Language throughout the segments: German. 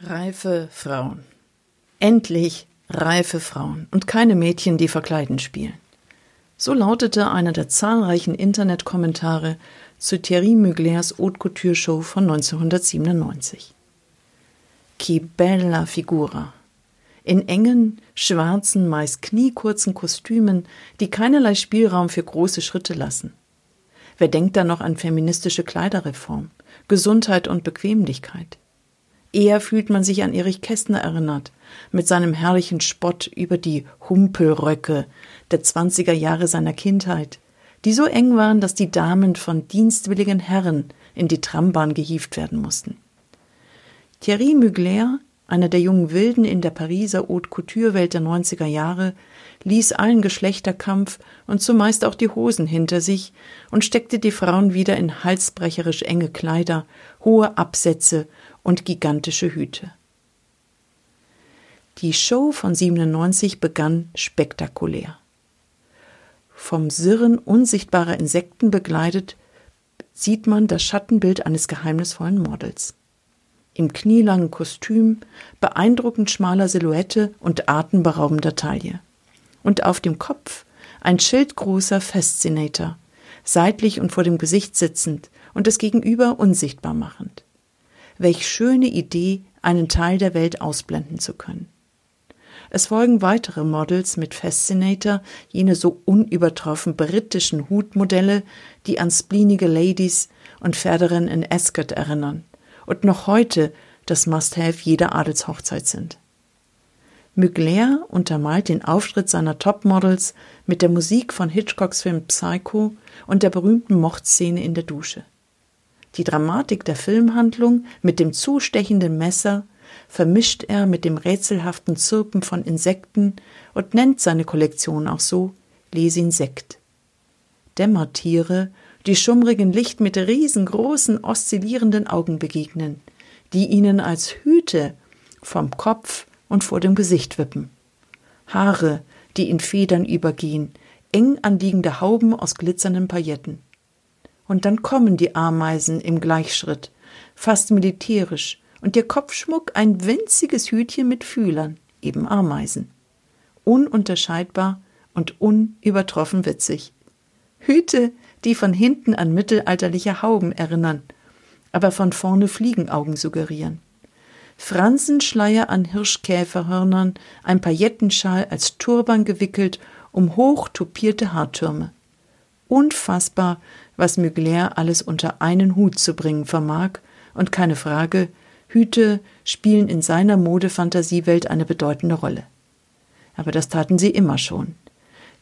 Reife Frauen. Endlich reife Frauen und keine Mädchen, die verkleiden spielen. So lautete einer der zahlreichen Internetkommentare zu Thierry Muglers Haute Couture Show von 1997. Che bella figura. In engen, schwarzen, meist kniekurzen Kostümen, die keinerlei Spielraum für große Schritte lassen. Wer denkt da noch an feministische Kleiderreform, Gesundheit und Bequemlichkeit? Eher fühlt man sich an Erich Kästner erinnert, mit seinem herrlichen Spott über die Humpelröcke der zwanziger Jahre seiner Kindheit, die so eng waren, dass die Damen von dienstwilligen Herren in die Trambahn gehievt werden mussten. Thierry Mugler, einer der jungen Wilden in der Pariser Haute Couture-Welt der 90er Jahre, ließ allen Geschlechterkampf und zumeist auch die Hosen hinter sich und steckte die Frauen wieder in halsbrecherisch enge Kleider, hohe Absätze und gigantische Hüte. Die Show von 97 begann spektakulär. Vom Sirren unsichtbarer Insekten begleitet, sieht man das Schattenbild eines geheimnisvollen Models. Im knielangen Kostüm, beeindruckend schmaler Silhouette und atemberaubender Taille. Und auf dem Kopf ein schildgroßer Fascinator, seitlich und vor dem Gesicht sitzend und das Gegenüber unsichtbar machend. Welch schöne Idee, einen Teil der Welt ausblenden zu können. Es folgen weitere Models mit Fascinator, jene so unübertroffen britischen Hutmodelle, die an spleenige Ladies und Pferderennen in Ascot erinnern und noch heute das Must-Have jeder Adelshochzeit sind. Mugler untermalt den Auftritt seiner Topmodels mit der Musik von Hitchcocks Film Psycho und der berühmten Mordszene in der Dusche. Die Dramatik der Filmhandlung mit dem zustechenden Messer vermischt er mit dem rätselhaften Zirpen von Insekten und nennt seine Kollektion auch so Lesinsekt. Dämmertiere, die schummrigen Licht mit riesengroßen oszillierenden Augen begegnen, die ihnen als Hüte vom Kopf und vor dem Gesicht wippen. Haare, die in Federn übergehen, eng anliegende Hauben aus glitzernden Pailletten. Und dann kommen die Ameisen im Gleichschritt, fast militärisch, und ihr Kopfschmuck ein winziges Hütchen mit Fühlern, eben Ameisen. Ununterscheidbar und unübertroffen witzig. Hüte, die von hinten an mittelalterliche Hauben erinnern, aber von vorne Fliegenaugen suggerieren. Fransenschleier an Hirschkäferhörnern, ein Paillettenschal als Turban gewickelt um hoch tupierte Haartürme. Unfassbar, was Mugler alles unter einen Hut zu bringen vermag, und keine Frage, Hüte spielen in seiner Modefantasiewelt eine bedeutende Rolle. Aber das taten sie immer schon.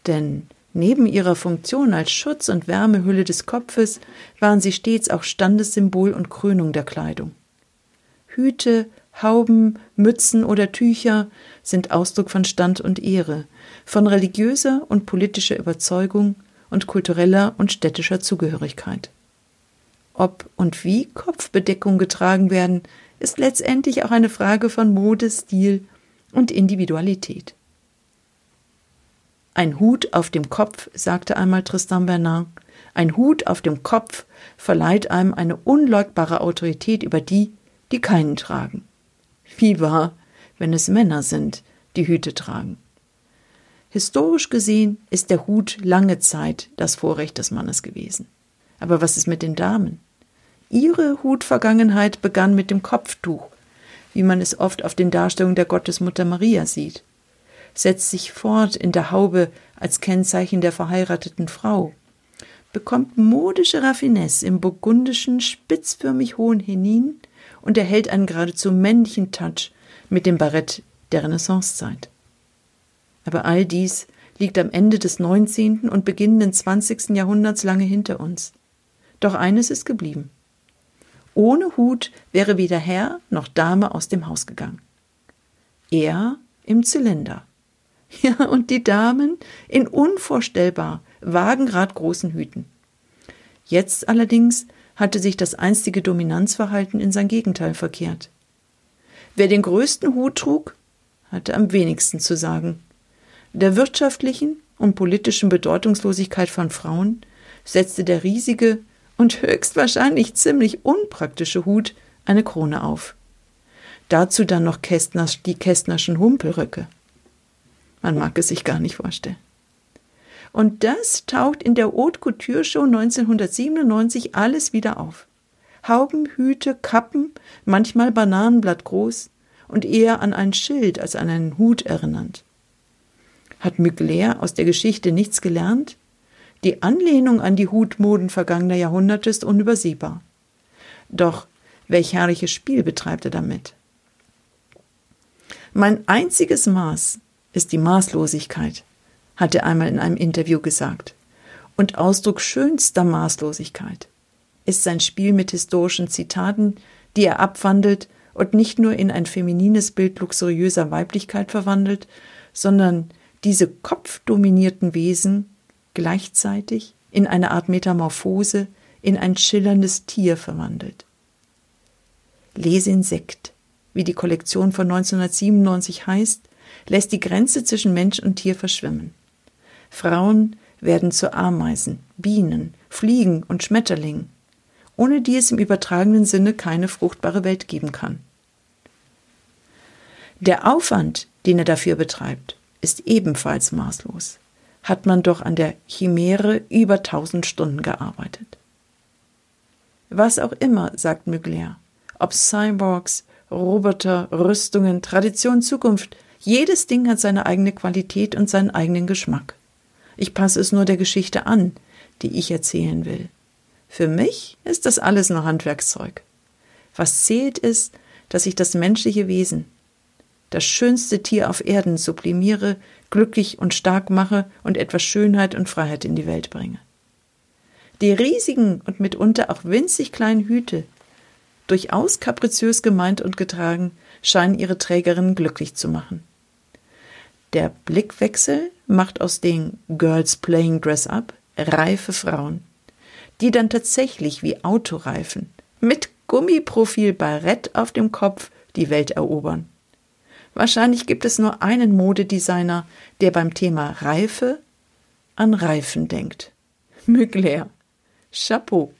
Denn neben ihrer Funktion als Schutz und Wärmehülle des Kopfes waren sie stets auch Standessymbol und Krönung der Kleidung. Hüte, Hauben, Mützen oder Tücher sind Ausdruck von Stand und Ehre, von religiöser und politischer Überzeugung und kultureller und städtischer Zugehörigkeit. Ob und wie Kopfbedeckung getragen werden, ist letztendlich auch eine Frage von Mode, Stil und Individualität. Ein Hut auf dem Kopf, sagte einmal Tristan Bernard, ein Hut auf dem Kopf verleiht einem eine unleugbare Autorität über die, die keinen tragen. Wie wahr, wenn es Männer sind, die Hüte tragen. Historisch gesehen ist der Hut lange Zeit das Vorrecht des Mannes gewesen. Aber was ist mit den Damen? Ihre Hutvergangenheit begann mit dem Kopftuch, wie man es oft auf den Darstellungen der Gottesmutter Maria sieht, setzt sich fort in der Haube als Kennzeichen der verheirateten Frau, bekommt modische Raffinesse im burgundischen, spitzförmig hohen Henin und erhält einen geradezu männlichen Touch mit dem Barett der Renaissancezeit. Aber all dies liegt am Ende des 19. und beginnenden 20. Jahrhunderts lange hinter uns. Doch eines ist geblieben. Ohne Hut wäre weder Herr noch Dame aus dem Haus gegangen. Er im Zylinder. Ja, und die Damen in unvorstellbar Wagenrad großen Hüten. Jetzt allerdings hatte sich das einstige Dominanzverhalten in sein Gegenteil verkehrt. Wer den größten Hut trug, hatte am wenigsten zu sagen. Der wirtschaftlichen und politischen Bedeutungslosigkeit von Frauen setzte der riesige und höchstwahrscheinlich ziemlich unpraktische Hut eine Krone auf. Dazu dann noch Kästners, die Kästnerschen Humpelröcke. Man mag es sich gar nicht vorstellen. Und das taucht in der Haute Couture Show 1997 alles wieder auf. Hauben, Hüte, Kappen, manchmal Bananenblatt groß und eher an ein Schild als an einen Hut erinnernd. Hat Mugler aus der Geschichte nichts gelernt? Die Anlehnung an die Hutmoden vergangener Jahrhunderte ist unübersehbar. Doch welch herrliches Spiel betreibt er damit? Mein einziges Maß ist die Maßlosigkeit, hat er einmal in einem Interview gesagt. Und Ausdruck schönster Maßlosigkeit ist sein Spiel mit historischen Zitaten, die er abwandelt und nicht nur in ein feminines Bild luxuriöser Weiblichkeit verwandelt, sondern diese kopfdominierten Wesen gleichzeitig in eine Art Metamorphose in ein schillerndes Tier verwandelt. Lesinsekt, wie die Kollektion von 1997 heißt, lässt die Grenze zwischen Mensch und Tier verschwimmen. Frauen werden zu Ameisen, Bienen, Fliegen und Schmetterlingen, ohne die es im übertragenen Sinne keine fruchtbare Welt geben kann. Der Aufwand, den er dafür betreibt, ist ebenfalls maßlos. Hat man doch an der Chimäre über tausend Stunden gearbeitet. Was auch immer, sagt Mugler, ob Cyborgs, Roboter, Rüstungen, Tradition, Zukunft, jedes Ding hat seine eigene Qualität und seinen eigenen Geschmack. Ich passe es nur der Geschichte an, die ich erzählen will. Für mich ist das alles nur Handwerkszeug. Was zählt ist, dass ich das menschliche Wesen, das schönste Tier auf Erden sublimiere, glücklich und stark mache und etwas Schönheit und Freiheit in die Welt bringe. Die riesigen und mitunter auch winzig kleinen Hüte, durchaus kapriziös gemeint und getragen, scheinen ihre Trägerinnen glücklich zu machen. Der Blickwechsel macht aus den Girls Playing Dress Up reife Frauen, die dann tatsächlich wie Autoreifen mit Gummiprofil Barett auf dem Kopf die Welt erobern. Wahrscheinlich gibt es nur einen Modedesigner, der beim Thema Reife an Reifen denkt. Mugler. Chapeau.